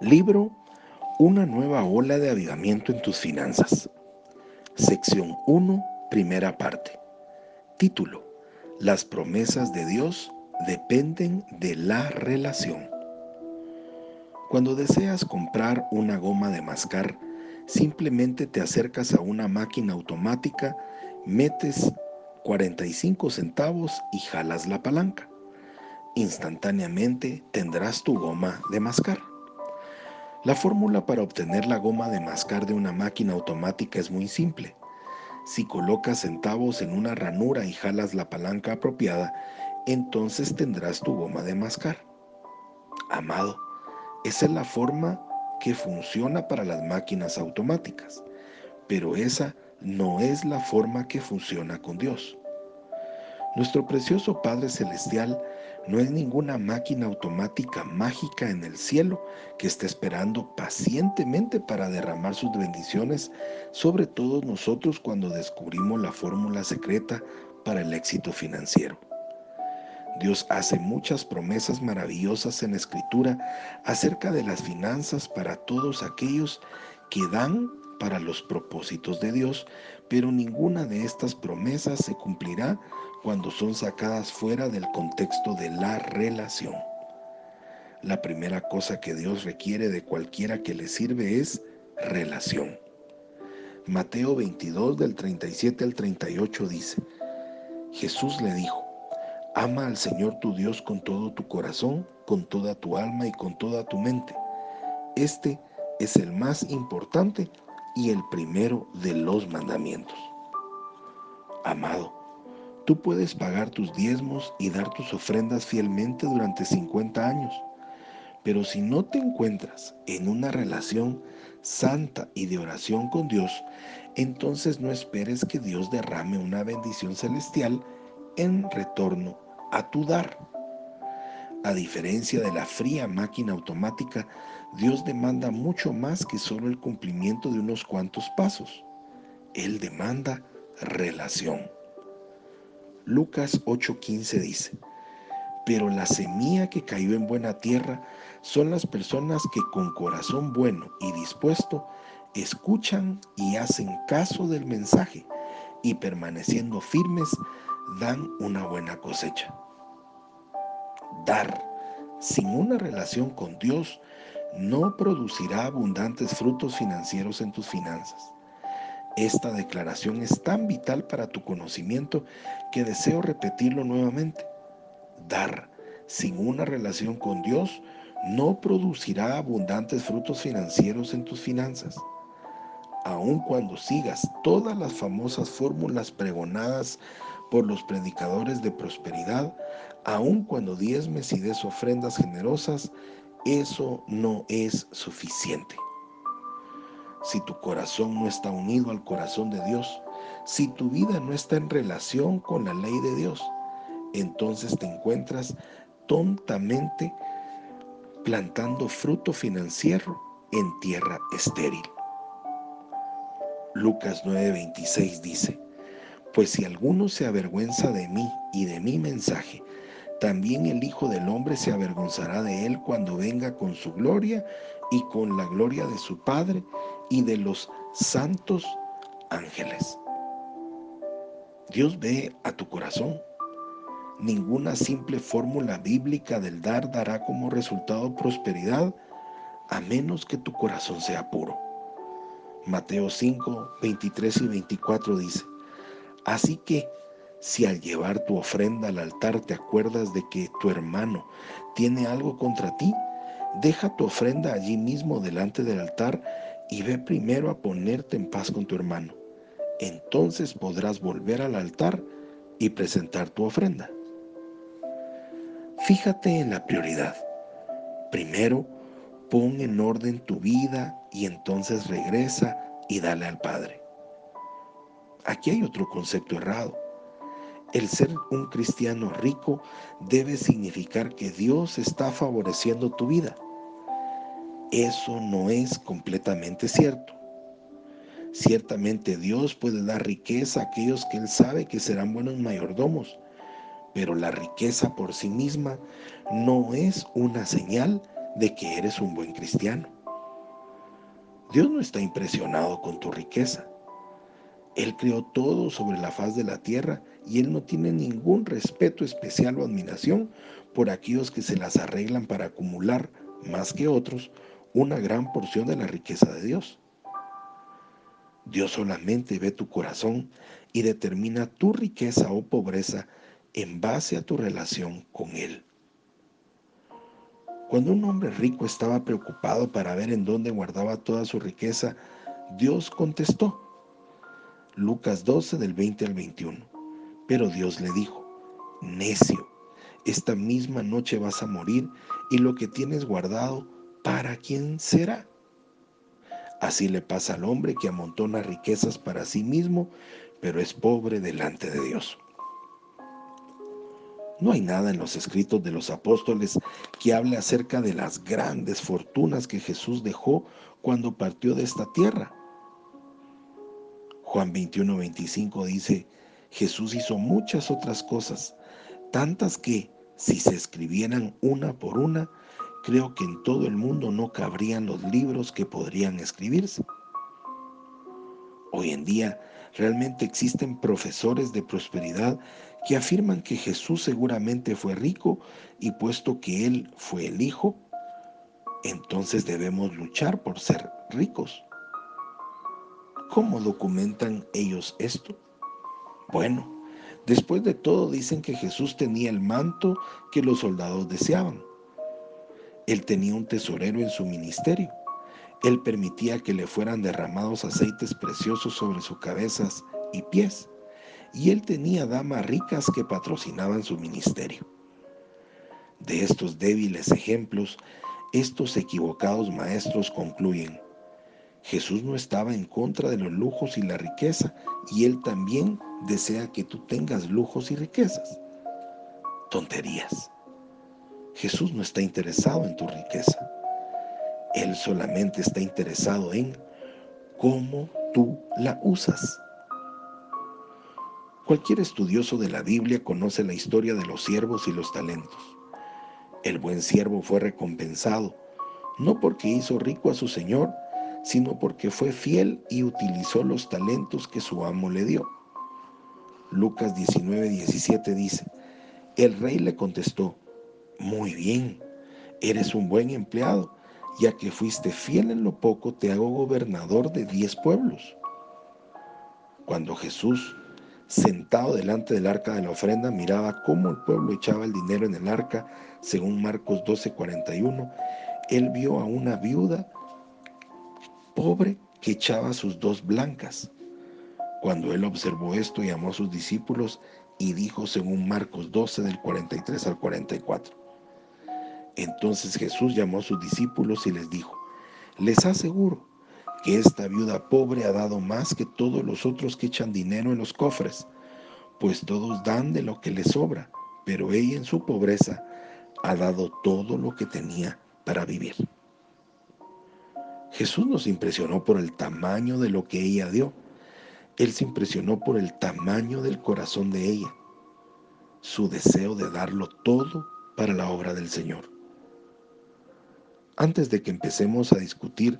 Libro Una nueva ola de avivamiento en tus finanzas. Sección 1, primera parte. Título. Las promesas de Dios dependen de la relación. Cuando deseas comprar una goma de mascar, simplemente te acercas a una máquina automática, metes 45 centavos y jalas la palanca. Instantáneamente tendrás tu goma de mascar. La fórmula para obtener la goma de mascar de una máquina automática es muy simple. Si colocas centavos en una ranura y jalas la palanca apropiada, entonces tendrás tu goma de mascar. Amado, esa es la forma que funciona para las máquinas automáticas, pero esa no es la forma que funciona con Dios. Nuestro precioso Padre Celestial no es ninguna máquina automática mágica en el cielo que está esperando pacientemente para derramar sus bendiciones sobre todos nosotros cuando descubrimos la fórmula secreta para el éxito financiero. Dios hace muchas promesas maravillosas en la Escritura acerca de las finanzas para todos aquellos que dan para los propósitos de Dios, pero ninguna de estas promesas se cumplirá cuando son sacadas fuera del contexto de la relación. La primera cosa que Dios requiere de cualquiera que le sirve es relación. Mateo 22 del 37 al 38 dice, Jesús le dijo, Ama al Señor tu Dios con todo tu corazón, con toda tu alma y con toda tu mente. Este es el más importante y el primero de los mandamientos. Amado, tú puedes pagar tus diezmos y dar tus ofrendas fielmente durante 50 años, pero si no te encuentras en una relación santa y de oración con Dios, entonces no esperes que Dios derrame una bendición celestial en retorno a tu dar. A diferencia de la fría máquina automática, Dios demanda mucho más que solo el cumplimiento de unos cuantos pasos. Él demanda relación. Lucas 8:15 dice, pero la semilla que cayó en buena tierra son las personas que con corazón bueno y dispuesto escuchan y hacen caso del mensaje y permaneciendo firmes dan una buena cosecha. Dar sin una relación con Dios no producirá abundantes frutos financieros en tus finanzas. Esta declaración es tan vital para tu conocimiento que deseo repetirlo nuevamente. Dar sin una relación con Dios no producirá abundantes frutos financieros en tus finanzas. Aun cuando sigas todas las famosas fórmulas pregonadas por los predicadores de prosperidad, aun cuando diezmes y des ofrendas generosas, eso no es suficiente. Si tu corazón no está unido al corazón de Dios, si tu vida no está en relación con la ley de Dios, entonces te encuentras tontamente plantando fruto financiero en tierra estéril. Lucas 9:26 dice, pues si alguno se avergüenza de mí y de mi mensaje, también el Hijo del Hombre se avergonzará de él cuando venga con su gloria y con la gloria de su Padre y de los santos ángeles. Dios ve a tu corazón. Ninguna simple fórmula bíblica del dar dará como resultado prosperidad a menos que tu corazón sea puro. Mateo 5, 23 y 24 dice, Así que si al llevar tu ofrenda al altar te acuerdas de que tu hermano tiene algo contra ti, deja tu ofrenda allí mismo delante del altar y ve primero a ponerte en paz con tu hermano. Entonces podrás volver al altar y presentar tu ofrenda. Fíjate en la prioridad. Primero, pon en orden tu vida y entonces regresa y dale al Padre. Aquí hay otro concepto errado. El ser un cristiano rico debe significar que Dios está favoreciendo tu vida. Eso no es completamente cierto. Ciertamente Dios puede dar riqueza a aquellos que Él sabe que serán buenos mayordomos, pero la riqueza por sí misma no es una señal de que eres un buen cristiano. Dios no está impresionado con tu riqueza. Él creó todo sobre la faz de la tierra y Él no tiene ningún respeto especial o admiración por aquellos que se las arreglan para acumular, más que otros, una gran porción de la riqueza de Dios. Dios solamente ve tu corazón y determina tu riqueza o pobreza en base a tu relación con Él. Cuando un hombre rico estaba preocupado para ver en dónde guardaba toda su riqueza, Dios contestó. Lucas 12 del 20 al 21. Pero Dios le dijo, necio, esta misma noche vas a morir y lo que tienes guardado, ¿para quién será? Así le pasa al hombre que amontona riquezas para sí mismo, pero es pobre delante de Dios. No hay nada en los escritos de los apóstoles que hable acerca de las grandes fortunas que Jesús dejó cuando partió de esta tierra. Juan 21, 25 dice, Jesús hizo muchas otras cosas, tantas que, si se escribieran una por una, creo que en todo el mundo no cabrían los libros que podrían escribirse. Hoy en día realmente existen profesores de prosperidad que afirman que Jesús seguramente fue rico y puesto que Él fue el Hijo, entonces debemos luchar por ser ricos. ¿Cómo documentan ellos esto? Bueno, después de todo dicen que Jesús tenía el manto que los soldados deseaban. Él tenía un tesorero en su ministerio. Él permitía que le fueran derramados aceites preciosos sobre sus cabezas y pies. Y él tenía damas ricas que patrocinaban su ministerio. De estos débiles ejemplos, estos equivocados maestros concluyen, Jesús no estaba en contra de los lujos y la riqueza, y Él también desea que tú tengas lujos y riquezas. Tonterías. Jesús no está interesado en tu riqueza. Él solamente está interesado en cómo tú la usas. Cualquier estudioso de la Biblia conoce la historia de los siervos y los talentos. El buen siervo fue recompensado, no porque hizo rico a su Señor, sino porque fue fiel y utilizó los talentos que su amo le dio. Lucas 19, 17 dice, el rey le contestó, muy bien, eres un buen empleado, ya que fuiste fiel en lo poco, te hago gobernador de diez pueblos. Cuando Jesús, sentado delante del arca de la ofrenda, miraba cómo el pueblo echaba el dinero en el arca, según Marcos 12, 41, él vio a una viuda pobre que echaba sus dos blancas. Cuando él observó esto, llamó a sus discípulos y dijo según Marcos 12 del 43 al 44. Entonces Jesús llamó a sus discípulos y les dijo, les aseguro que esta viuda pobre ha dado más que todos los otros que echan dinero en los cofres, pues todos dan de lo que les sobra, pero ella en su pobreza ha dado todo lo que tenía para vivir. Jesús nos impresionó por el tamaño de lo que ella dio. Él se impresionó por el tamaño del corazón de ella, su deseo de darlo todo para la obra del Señor. Antes de que empecemos a discutir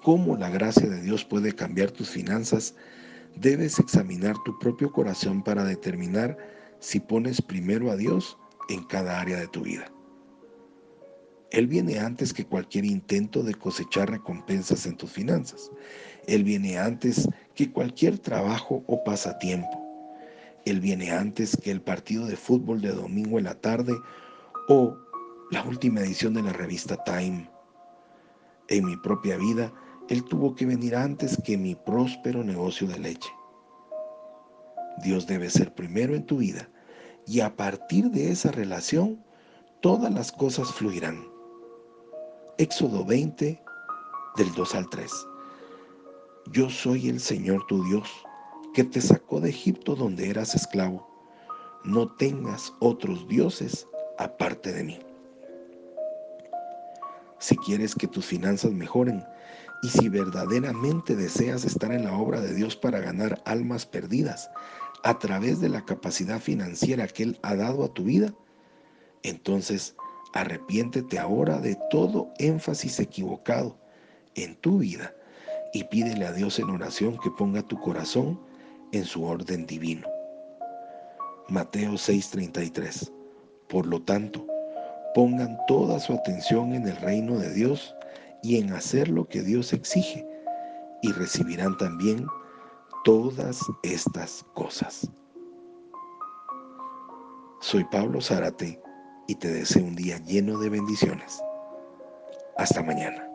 cómo la gracia de Dios puede cambiar tus finanzas, debes examinar tu propio corazón para determinar si pones primero a Dios en cada área de tu vida. Él viene antes que cualquier intento de cosechar recompensas en tus finanzas. Él viene antes que cualquier trabajo o pasatiempo. Él viene antes que el partido de fútbol de domingo en la tarde o la última edición de la revista Time. En mi propia vida, Él tuvo que venir antes que mi próspero negocio de leche. Dios debe ser primero en tu vida y a partir de esa relación, todas las cosas fluirán. Éxodo 20, del 2 al 3. Yo soy el Señor tu Dios, que te sacó de Egipto donde eras esclavo. No tengas otros dioses aparte de mí. Si quieres que tus finanzas mejoren y si verdaderamente deseas estar en la obra de Dios para ganar almas perdidas a través de la capacidad financiera que Él ha dado a tu vida, entonces Arrepiéntete ahora de todo énfasis equivocado en tu vida y pídele a Dios en oración que ponga tu corazón en su orden divino. Mateo 6:33 Por lo tanto, pongan toda su atención en el reino de Dios y en hacer lo que Dios exige, y recibirán también todas estas cosas. Soy Pablo Zárate y te deseo un día lleno de bendiciones. Hasta mañana.